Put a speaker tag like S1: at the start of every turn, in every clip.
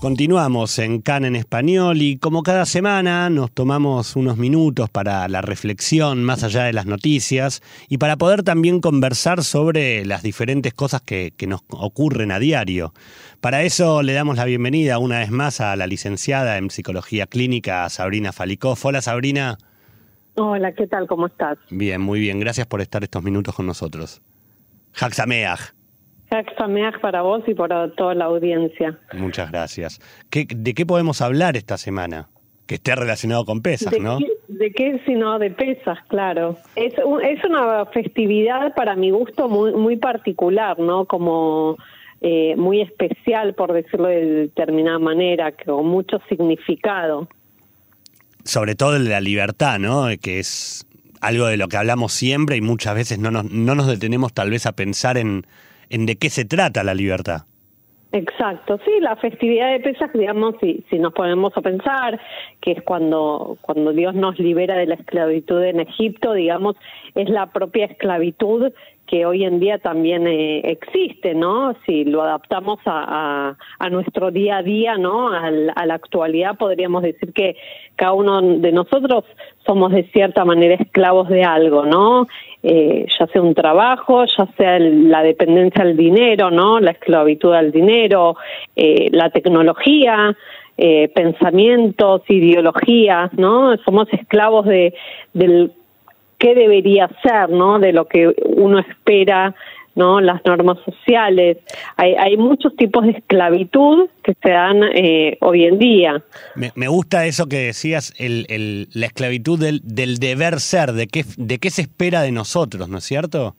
S1: Continuamos en CAN en español y como cada semana nos tomamos unos minutos para la reflexión más allá de las noticias y para poder también conversar sobre las diferentes cosas que, que nos ocurren a diario. Para eso le damos la bienvenida una vez más a la licenciada en Psicología Clínica, Sabrina Falikov. Hola Sabrina.
S2: Hola, ¿qué tal? ¿Cómo estás?
S1: Bien, muy bien. Gracias por estar estos minutos con nosotros. Haxameach.
S2: Para vos y para toda la audiencia.
S1: Muchas gracias. ¿Qué, ¿De qué podemos hablar esta semana? Que esté relacionado con Pesas,
S2: ¿De
S1: ¿no?
S2: Qué, ¿De qué sino de Pesas, claro? Es, un, es una festividad para mi gusto muy, muy particular, ¿no? Como eh, muy especial, por decirlo de determinada manera, con mucho significado.
S1: Sobre todo de la libertad, ¿no? Que es algo de lo que hablamos siempre y muchas veces no nos, no nos detenemos tal vez a pensar en, en de qué se trata la libertad.
S2: Exacto, sí, la festividad de Pesach, digamos, si, si nos ponemos a pensar, que es cuando, cuando Dios nos libera de la esclavitud en Egipto, digamos, es la propia esclavitud que hoy en día también eh, existe, ¿no? Si lo adaptamos a, a, a nuestro día a día, ¿no? A la, a la, actualidad, podríamos decir que cada uno de nosotros somos de cierta manera esclavos de algo, ¿no? Eh, ya sea un trabajo, ya sea el, la dependencia al dinero, ¿no? La esclavitud al dinero, eh, la tecnología, eh, pensamientos, ideologías, ¿no? Somos esclavos de, del qué debería ser, ¿no? De lo que uno espera, ¿no? Las normas sociales. Hay, hay muchos tipos de esclavitud que se dan eh, hoy en día.
S1: Me, me, gusta eso que decías, el, el, la esclavitud del, del, deber ser, de qué, de qué se espera de nosotros, ¿no es cierto?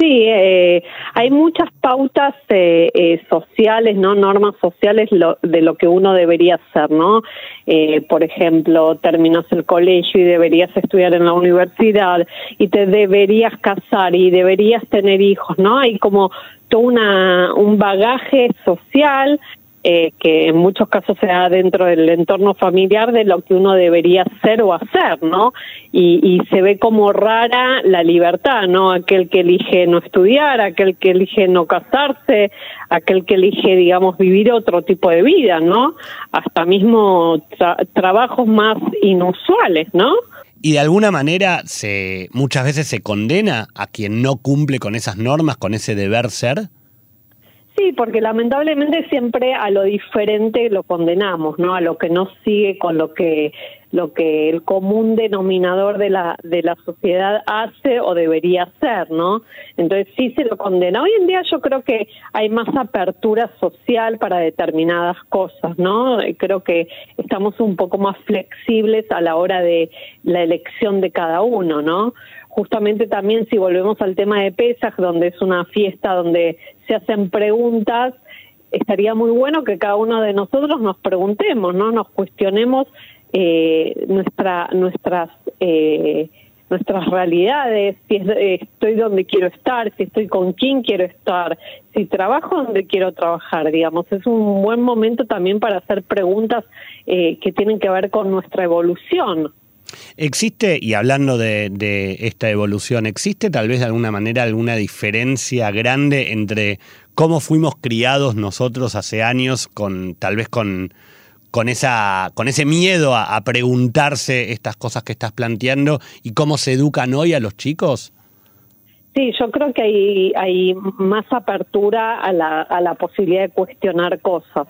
S2: Sí, eh, hay muchas pautas eh, eh, sociales, no normas sociales lo, de lo que uno debería hacer, ¿no? Eh, por ejemplo, terminas el colegio y deberías estudiar en la universidad y te deberías casar y deberías tener hijos, ¿no? Hay como todo una, un bagaje social eh, que en muchos casos se da dentro del entorno familiar de lo que uno debería ser o hacer, ¿no? Y, y, se ve como rara la libertad, ¿no? Aquel que elige no estudiar, aquel que elige no casarse, aquel que elige, digamos, vivir otro tipo de vida, ¿no? Hasta mismo tra trabajos más inusuales, ¿no?
S1: Y de alguna manera se muchas veces se condena a quien no cumple con esas normas, con ese deber ser.
S2: Sí, porque lamentablemente siempre a lo diferente lo condenamos, ¿no? A lo que no sigue con lo que lo que el común denominador de la de la sociedad hace o debería hacer, ¿no? Entonces sí se lo condena. Hoy en día yo creo que hay más apertura social para determinadas cosas, ¿no? Creo que estamos un poco más flexibles a la hora de la elección de cada uno, ¿no? Justamente también si volvemos al tema de Pesaj, donde es una fiesta donde se hacen preguntas, estaría muy bueno que cada uno de nosotros nos preguntemos, ¿no? Nos cuestionemos eh, nuestra, nuestras eh, nuestras realidades, si es, eh, estoy donde quiero estar, si estoy con quién quiero estar, si trabajo donde quiero trabajar, digamos, es un buen momento también para hacer preguntas eh, que tienen que ver con nuestra evolución.
S1: ¿Existe, y hablando de, de, esta evolución, ¿existe tal vez de alguna manera alguna diferencia grande entre cómo fuimos criados nosotros hace años con tal vez con, con, esa, con ese miedo a, a preguntarse estas cosas que estás planteando y cómo se educan hoy a los chicos?
S2: Sí, yo creo que hay, hay más apertura a la, a la posibilidad de cuestionar cosas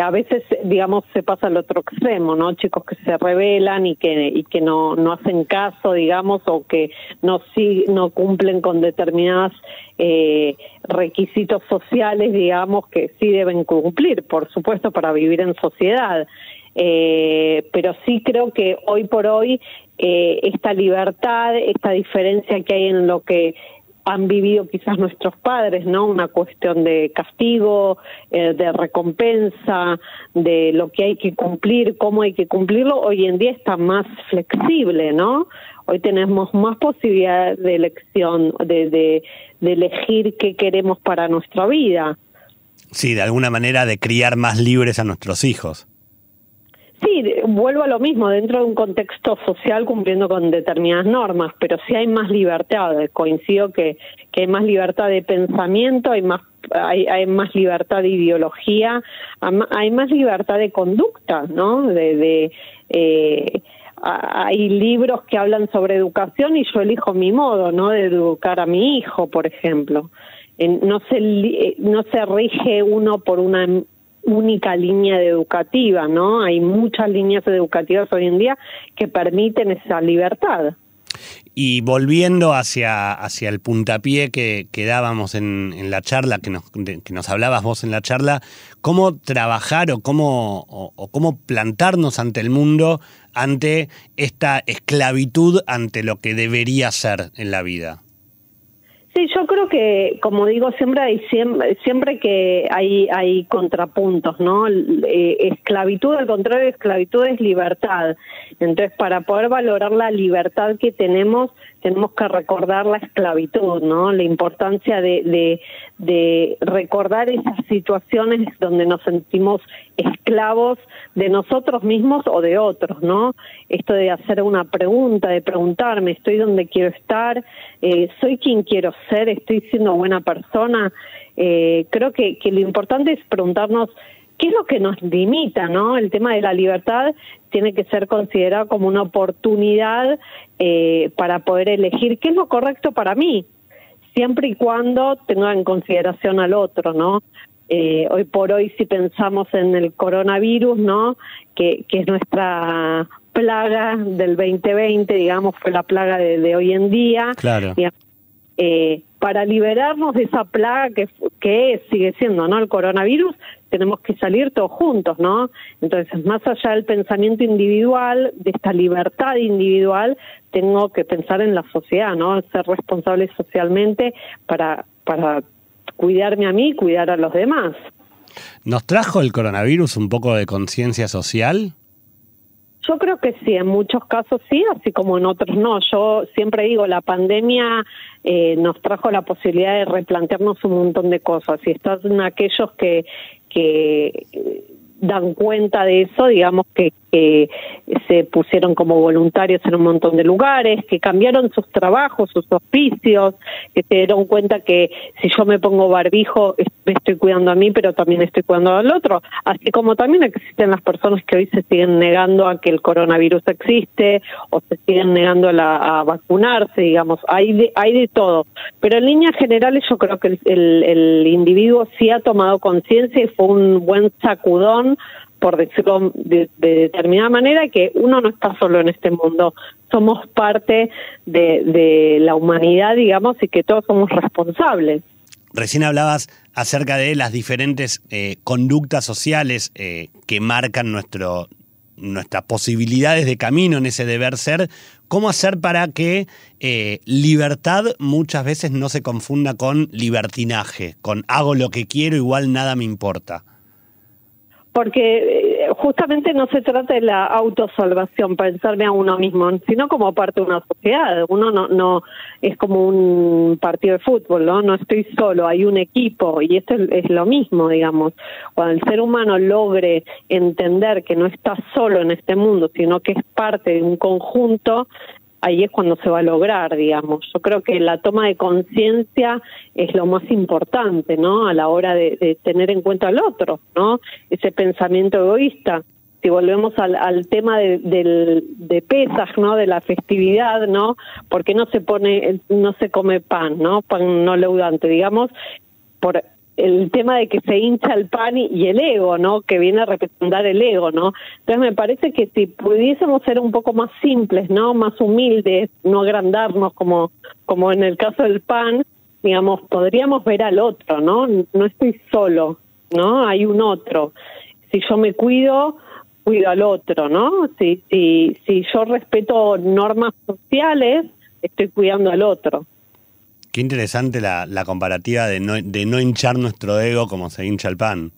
S2: a veces, digamos, se pasa al otro extremo, ¿no? Chicos que se rebelan y que, y que no, no hacen caso, digamos, o que no, sí, no cumplen con determinados eh, requisitos sociales, digamos, que sí deben cumplir, por supuesto, para vivir en sociedad. Eh, pero sí creo que hoy por hoy eh, esta libertad, esta diferencia que hay en lo que han vivido quizás nuestros padres, ¿no? Una cuestión de castigo, eh, de recompensa, de lo que hay que cumplir, cómo hay que cumplirlo, hoy en día está más flexible, ¿no? Hoy tenemos más posibilidad de elección, de, de, de elegir qué queremos para nuestra vida.
S1: Sí, de alguna manera de criar más libres a nuestros hijos.
S2: Sí, vuelvo a lo mismo, dentro de un contexto social cumpliendo con determinadas normas, pero sí hay más libertad. Coincido que, que hay más libertad de pensamiento, hay más hay, hay más libertad de ideología, hay más libertad de conducta, ¿no? De, de eh, hay libros que hablan sobre educación y yo elijo mi modo, ¿no? De educar a mi hijo, por ejemplo. No se, eh, no se rige uno por una única línea educativa, ¿no? Hay muchas líneas educativas hoy en día que permiten esa libertad.
S1: Y volviendo hacia, hacia el puntapié que, que dábamos en, en, la charla, que nos, que nos hablabas vos en la charla, ¿cómo trabajar o cómo, o cómo plantarnos ante el mundo ante esta esclavitud ante lo que debería ser en la vida?
S2: Sí, yo creo que, como digo, siempre hay siempre, que hay hay contrapuntos, ¿no? Eh, esclavitud, al contrario, esclavitud es libertad. Entonces, para poder valorar la libertad que tenemos, tenemos que recordar la esclavitud, ¿no? La importancia de, de, de recordar esas situaciones donde nos sentimos esclavos de nosotros mismos o de otros, ¿no? Esto de hacer una pregunta, de preguntarme, ¿estoy donde quiero estar? Eh, ¿Soy quien quiero ser? ¿Estoy siendo buena persona? Eh, creo que, que lo importante es preguntarnos ¿Qué es lo que nos limita, no? El tema de la libertad tiene que ser considerado como una oportunidad eh, para poder elegir qué es lo correcto para mí, siempre y cuando tenga en consideración al otro, ¿no? Eh, hoy por hoy, si pensamos en el coronavirus, ¿no? Que, que es nuestra plaga del 2020, digamos, fue la plaga de, hoy en día.
S1: Claro.
S2: Eh, para liberarnos de esa plaga que, que sigue siendo no el coronavirus tenemos que salir todos juntos no entonces más allá del pensamiento individual de esta libertad individual tengo que pensar en la sociedad no ser responsable socialmente para para cuidarme a mí cuidar a los demás.
S1: Nos trajo el coronavirus un poco de conciencia social
S2: yo creo que sí, en muchos casos sí, así como en otros no. Yo siempre digo, la pandemia eh, nos trajo la posibilidad de replantearnos un montón de cosas y están aquellos que, que dan cuenta de eso, digamos que, que, se pusieron como voluntarios en un montón de lugares, que cambiaron sus trabajos, sus oficios, que se dieron cuenta que si yo me pongo barbijo me estoy cuidando a mí, pero también estoy cuidando al otro, así como también existen las personas que hoy se siguen negando a que el coronavirus existe o se siguen negando a, la, a vacunarse, digamos, hay de, hay de todo, pero en líneas generales yo creo que el, individuo sí ha tomado conciencia y fue un buen sacudón por decirlo de, determinada manera, que uno no está solo en este mundo, somos parte de, la humanidad, digamos, y que todos somos responsables.
S1: Recién hablabas acerca de las diferentes eh, conductas sociales eh, que marcan nuestro, nuestras posibilidades de camino en ese deber ser. ¿Cómo hacer para que eh, libertad muchas veces no se confunda con libertinaje, con hago lo que quiero, igual nada me importa?
S2: Porque eh, justamente no se trata de la autosalvación, pensarme a uno mismo, sino como parte de una sociedad. Uno no, no es como un partido de fútbol, ¿no? No estoy solo, hay un equipo y esto es, es lo mismo, digamos. Cuando el ser humano logre entender que no está solo en este mundo, sino que es parte de un conjunto, ahí es cuando se va a lograr, digamos. Yo creo que la toma de conciencia es lo más importante, ¿no? A la hora de, tener en cuenta al otro, ¿no? Ese pensamiento egoísta. Si volvemos al, al tema de, del, de Pesaj, ¿no? De la festividad, ¿no? Porque no se pone, no se come pan, ¿no? Pan no leudante, digamos, por el tema de que se hincha el pan y, el ego, ¿no? Que viene a representar el ego, ¿no? Entonces me parece que si pudiésemos ser un poco más simples, ¿no? Más humildes, no agrandarnos como, como en el caso del pan, digamos, podríamos ver al otro, ¿no? No estoy solo, ¿no? Hay un otro. Si yo me cuido, cuido al otro, ¿no? Si, si, si yo respeto normas sociales, estoy cuidando al otro.
S1: Qué interesante la, la comparativa de no, de no hinchar nuestro ego como se hincha el pan.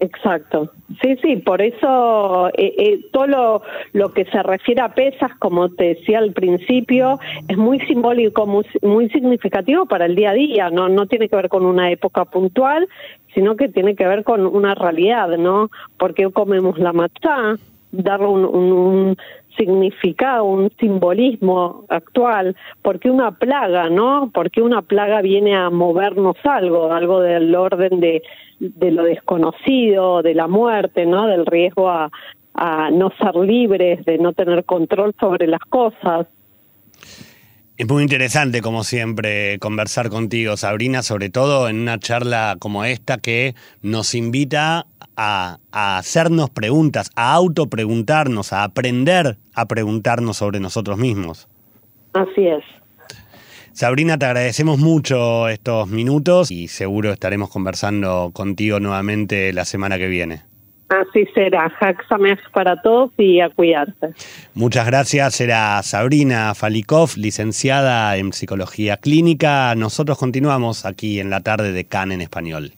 S2: Exacto. Sí, sí, por eso eh, eh, todo lo, que se refiere a pesas, como te decía al principio, es muy simbólico, muy, muy, significativo para el día a día. No, no tiene que ver con una época puntual, sino que tiene que ver con una realidad, ¿no? Porque comemos la matzá, dar un, significado, un simbolismo actual, porque una plaga, ¿no? Porque una plaga viene a movernos algo, algo del orden de, de lo desconocido, de la muerte, ¿no? Del riesgo a, a no ser libres, de no tener control sobre las cosas.
S1: Es muy interesante, como siempre, conversar contigo, Sabrina, sobre todo en una charla como esta que nos invita a, hacernos preguntas, a autopreguntarnos, a aprender a preguntarnos sobre nosotros mismos.
S2: Así es.
S1: Sabrina, te agradecemos mucho estos minutos y seguro estaremos conversando contigo nuevamente la semana que viene.
S2: Así será. Haxamech para todos y a cuidarse.
S1: Muchas gracias. Era Sabrina Falikov, licenciada en Psicología Clínica. Nosotros continuamos aquí en la tarde de CAN en español.